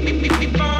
beep, beep, beep, beep,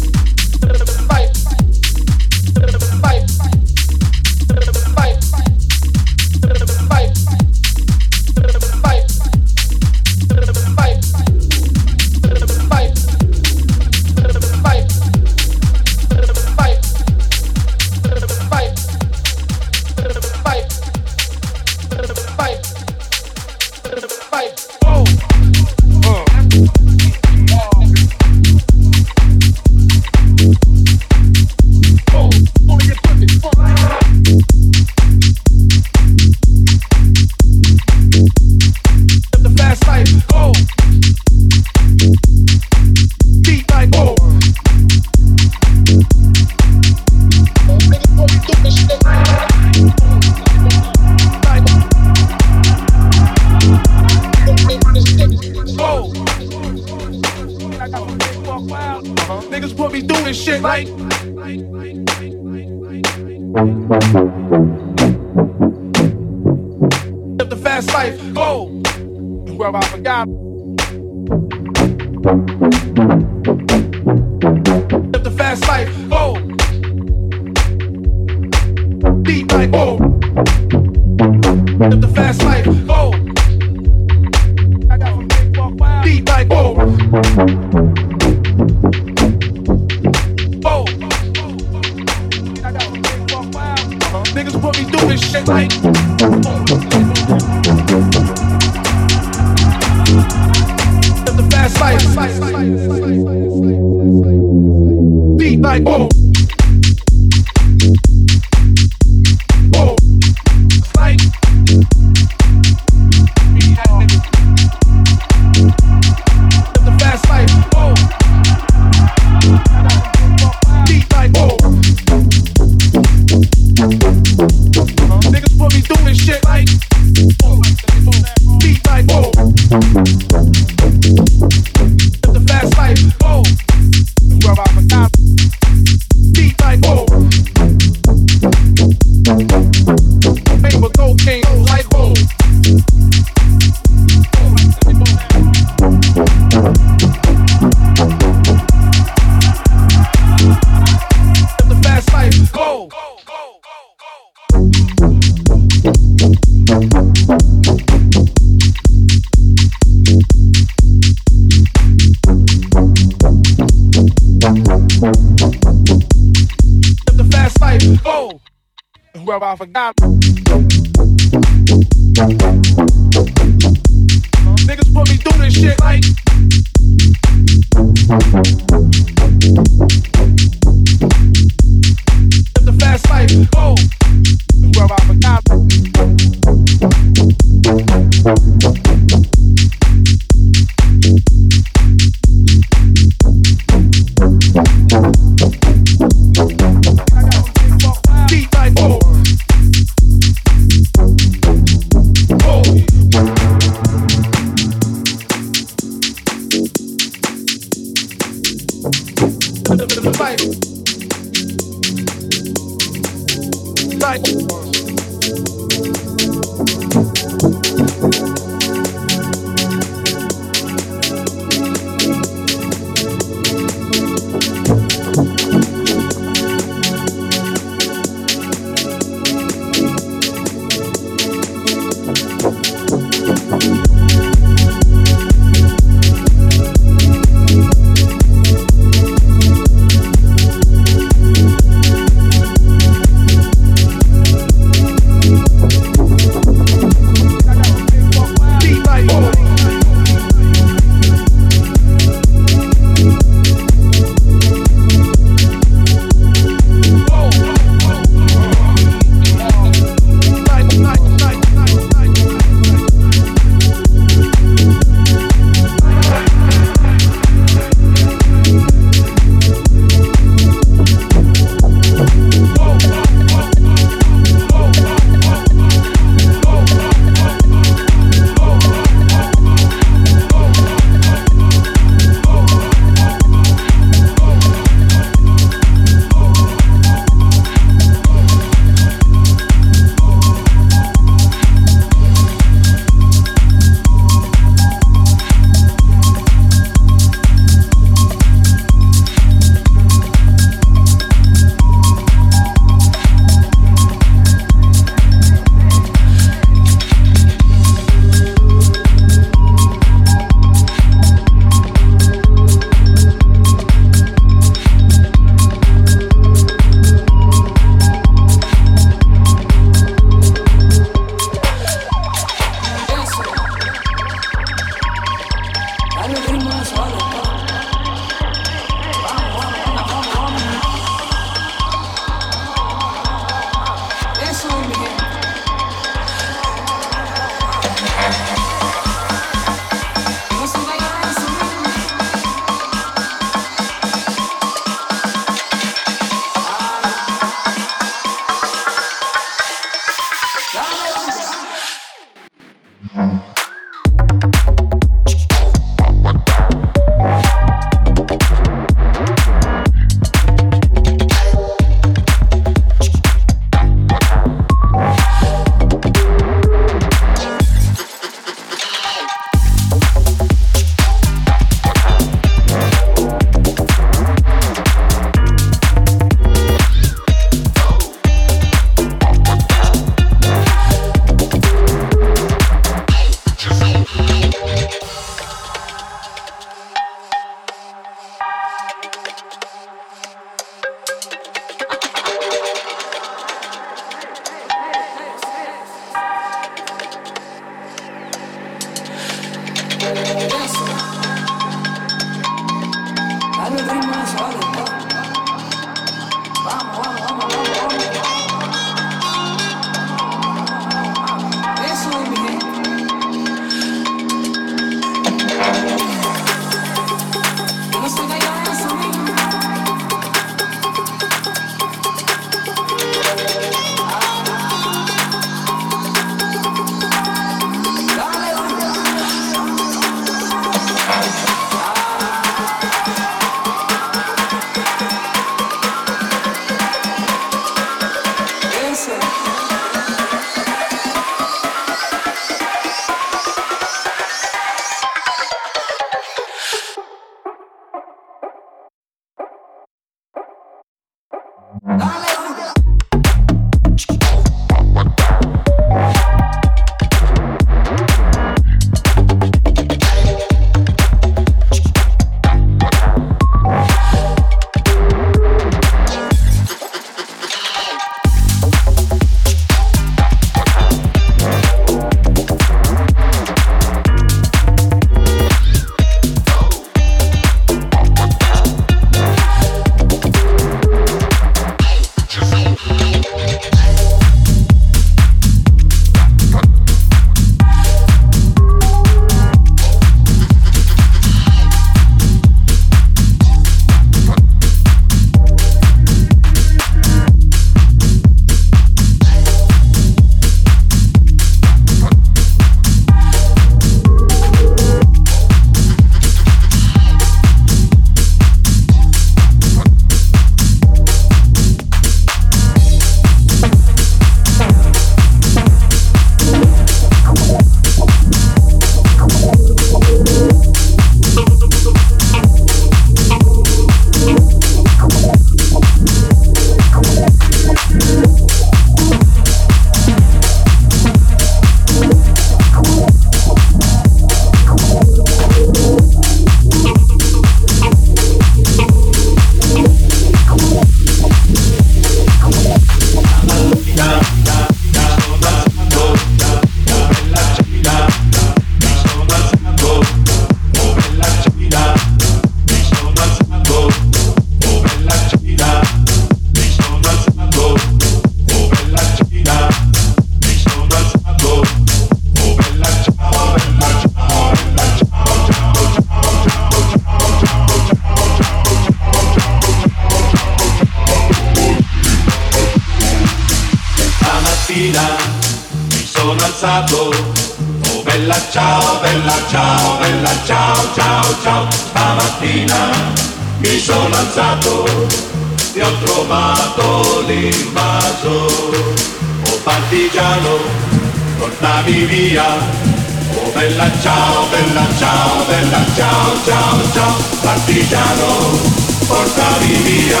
ciao. Partigiano, portami via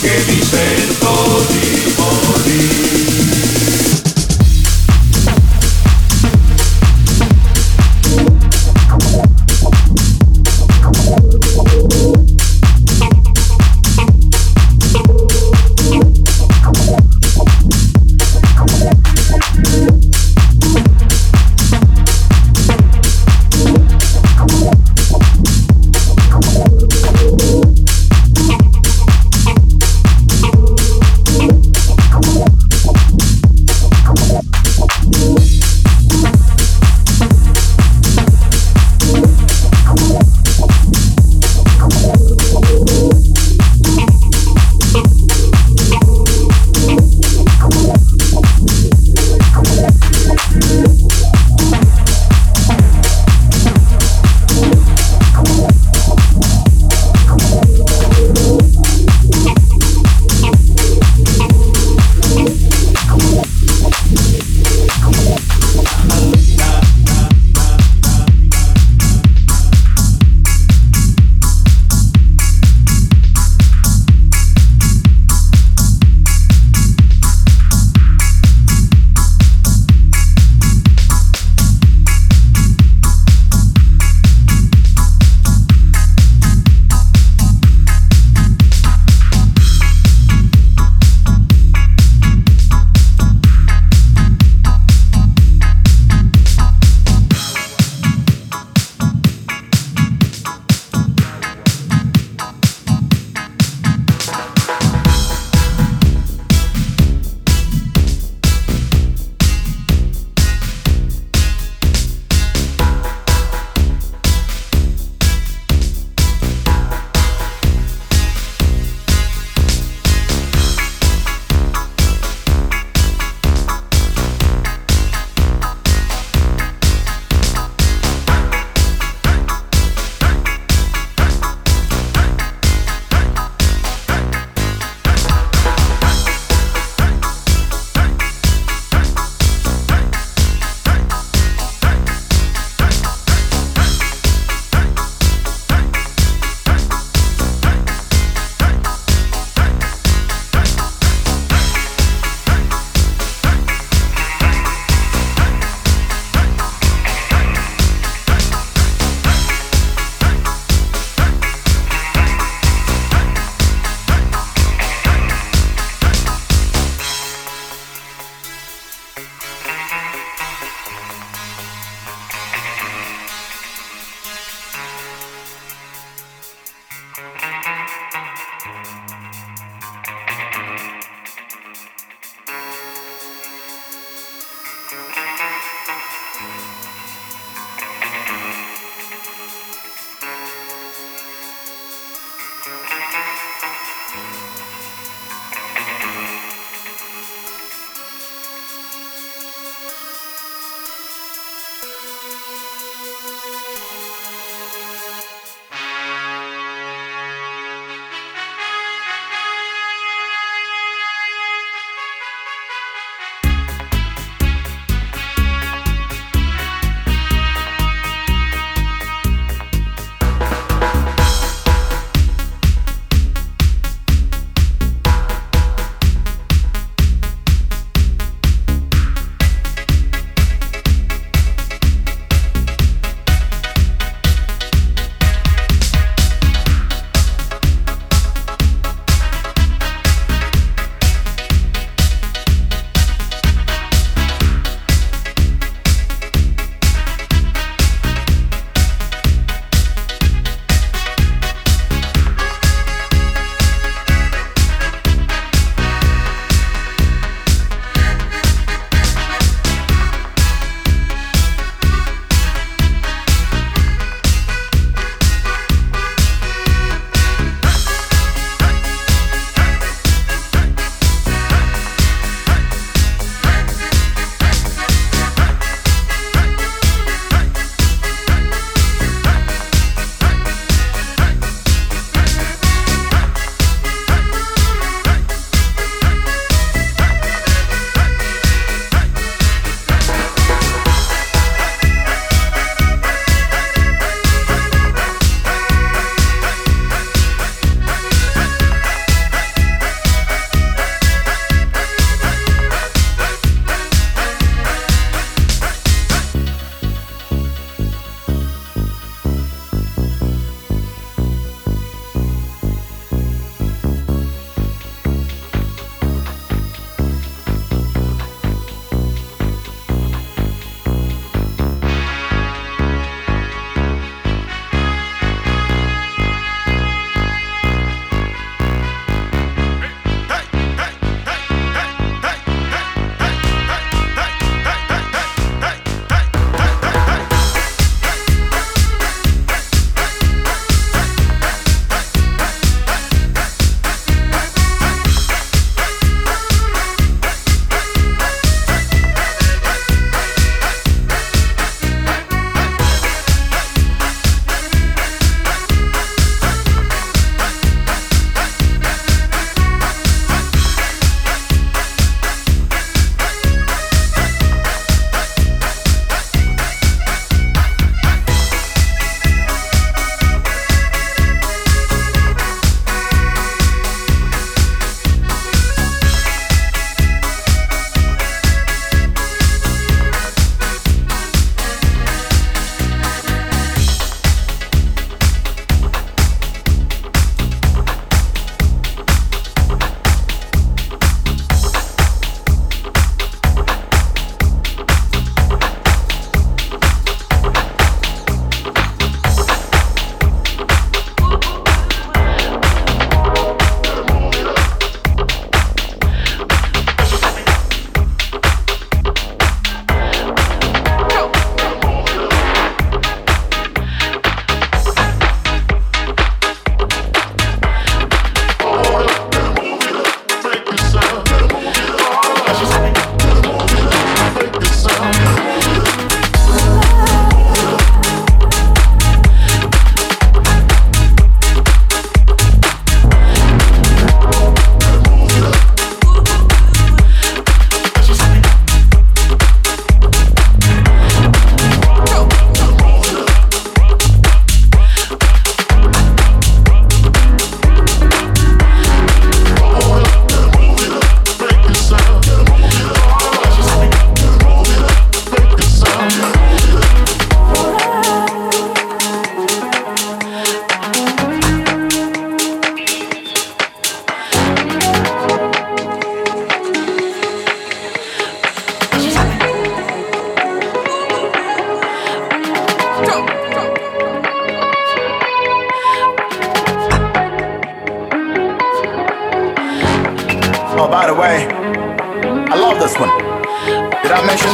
che mi sento di morire.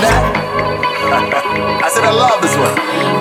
That? I said I love this one.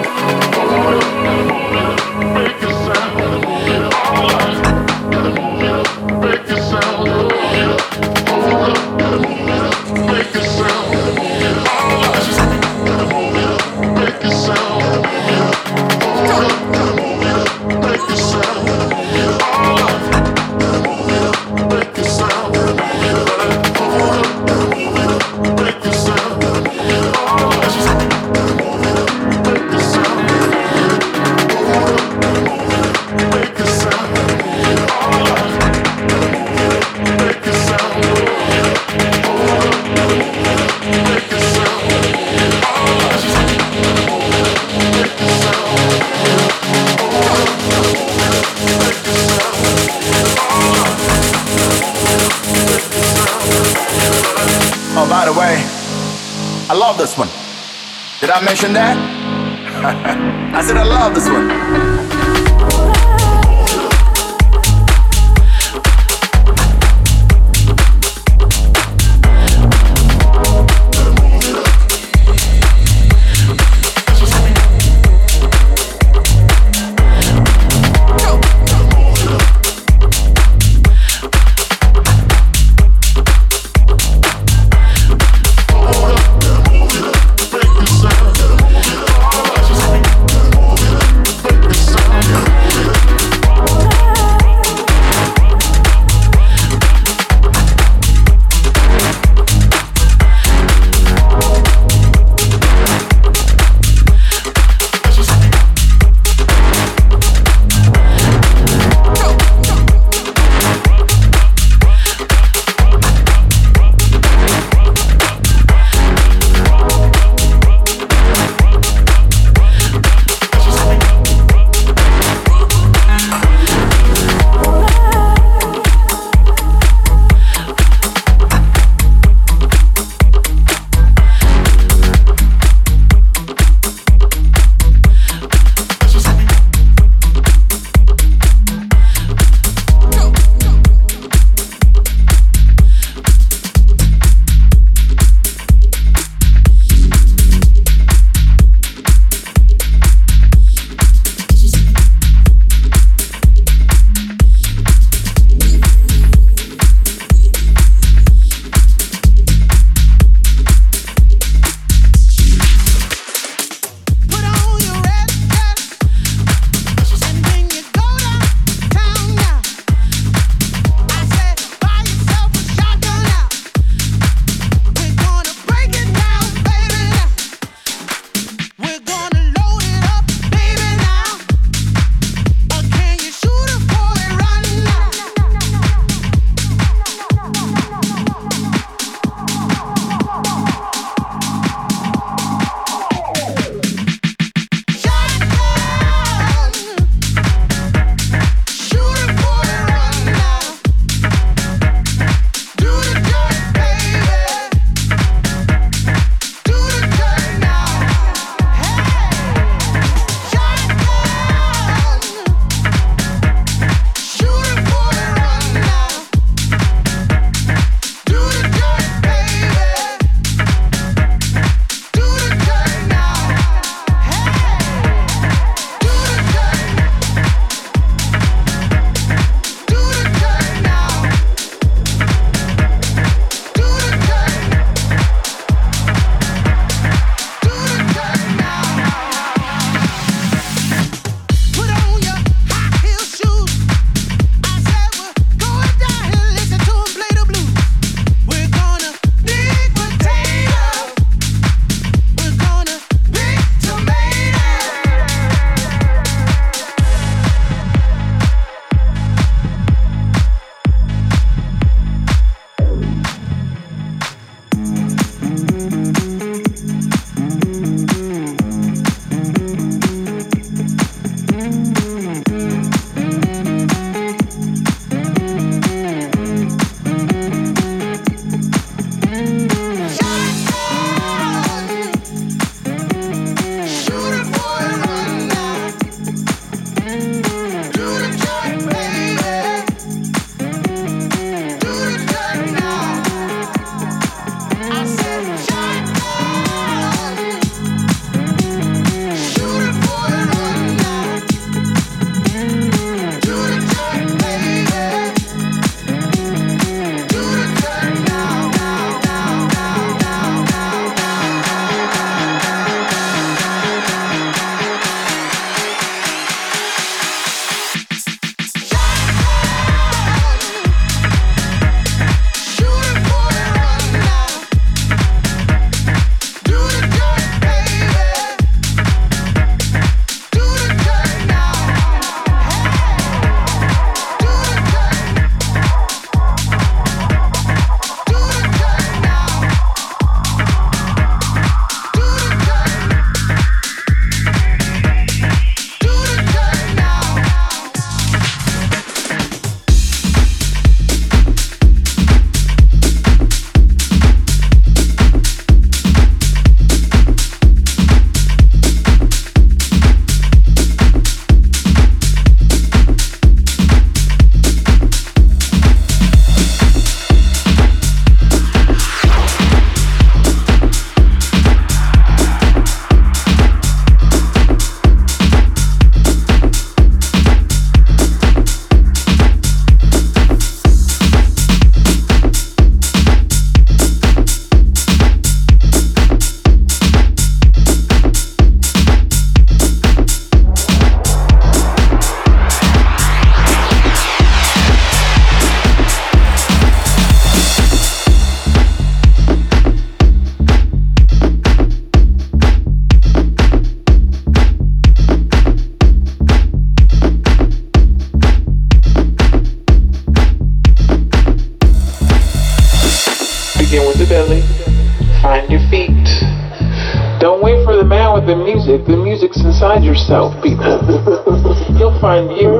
Music. The music's inside yourself, people. He'll find you.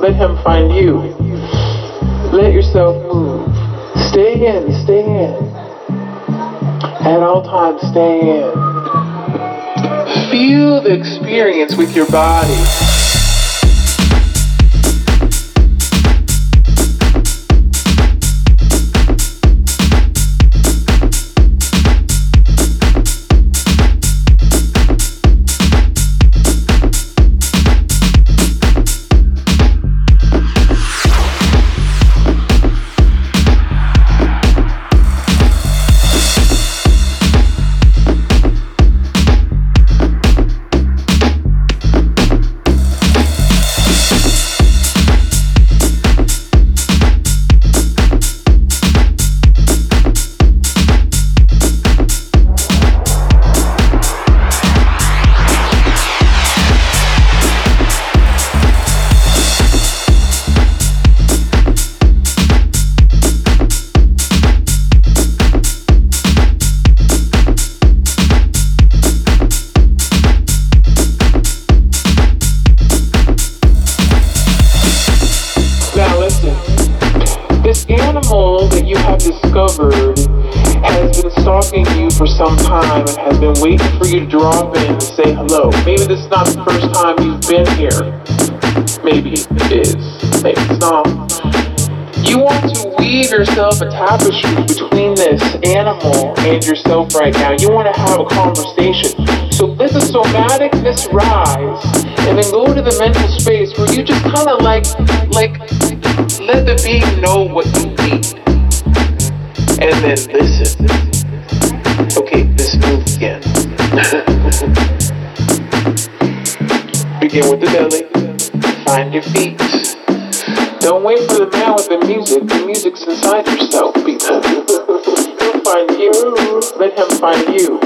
Let him find you. Let yourself move. Stay in, stay in. At all times, stay in. Feel the experience with your body. Yourself a tapestry between this animal and yourself right now. You want to have a conversation. So this is somatic, this rise and then go to the mental space where you just kind of like, like, let the being know what you need. And then listen. Okay, let's move again. Begin with the belly. Find your feet. Don't wait for the man with the music. The music's inside yourself. People. He'll find you. Let him find you.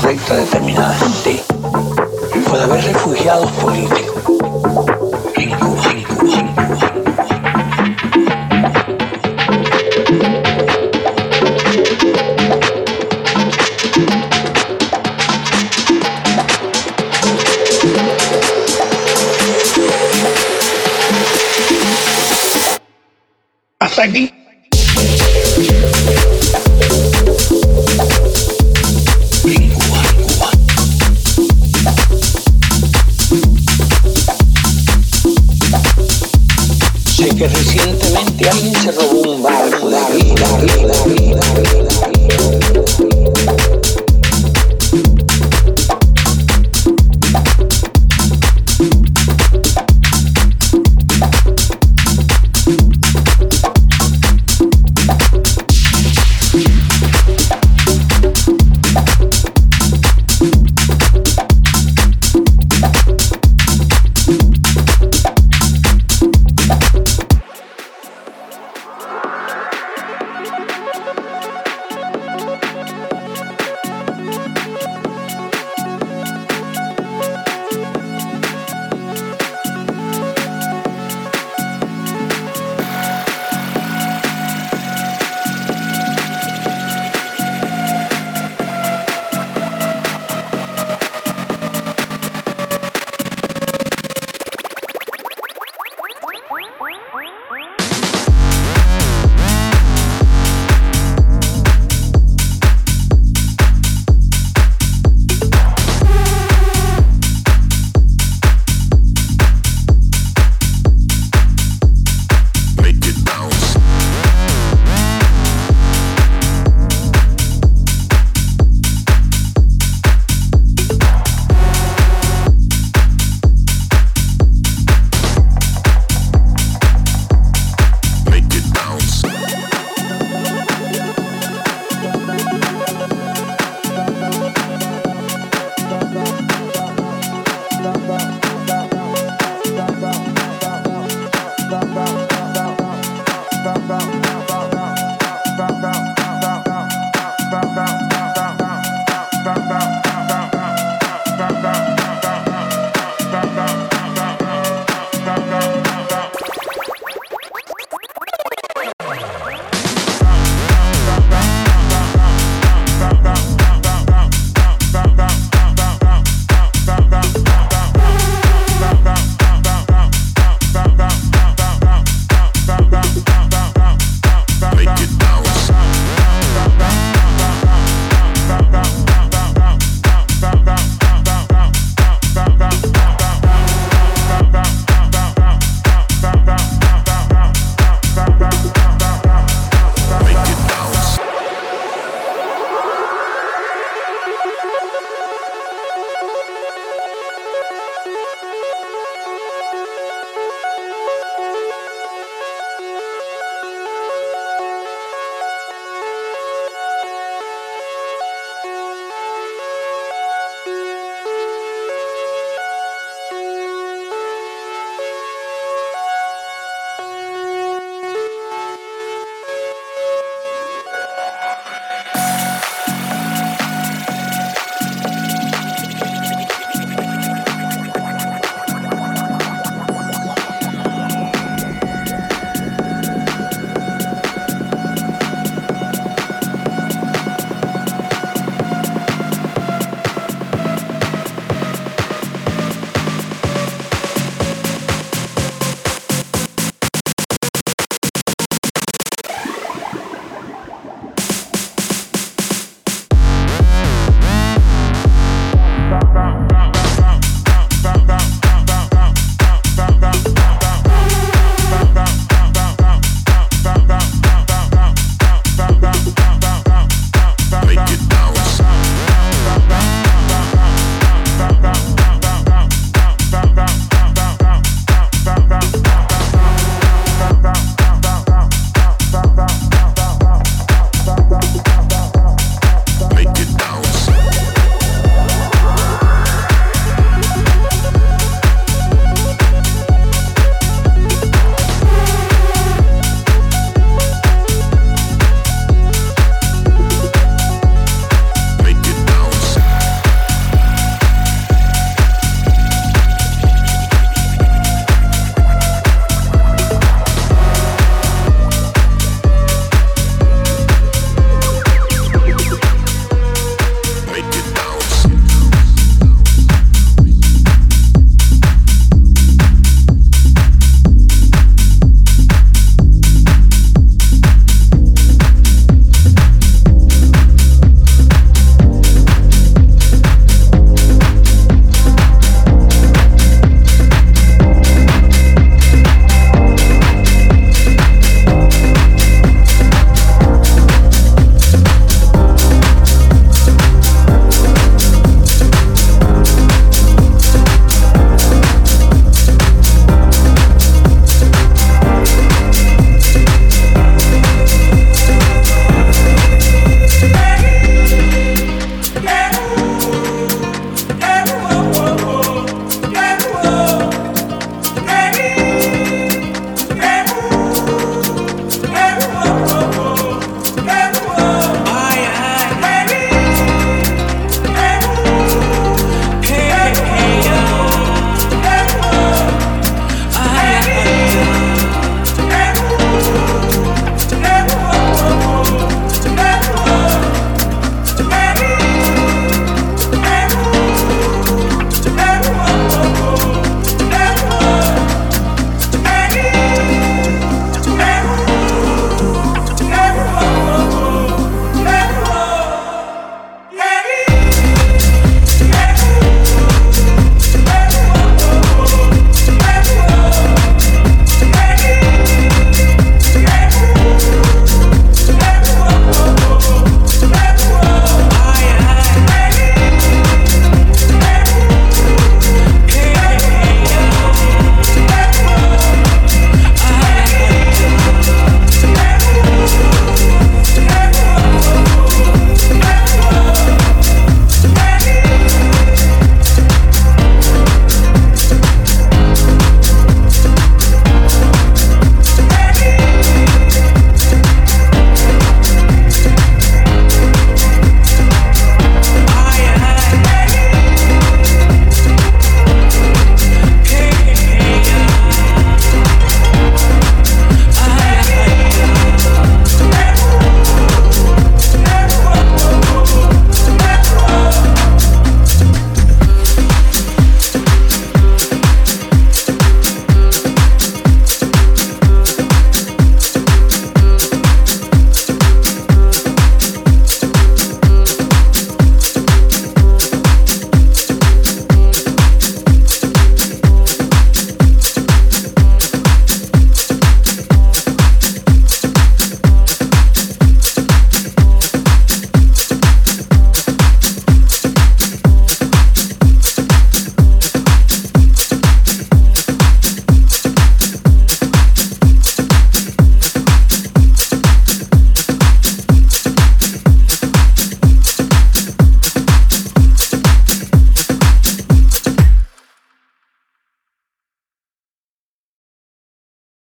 correcta determinada gente, puede haber refugiados políticos.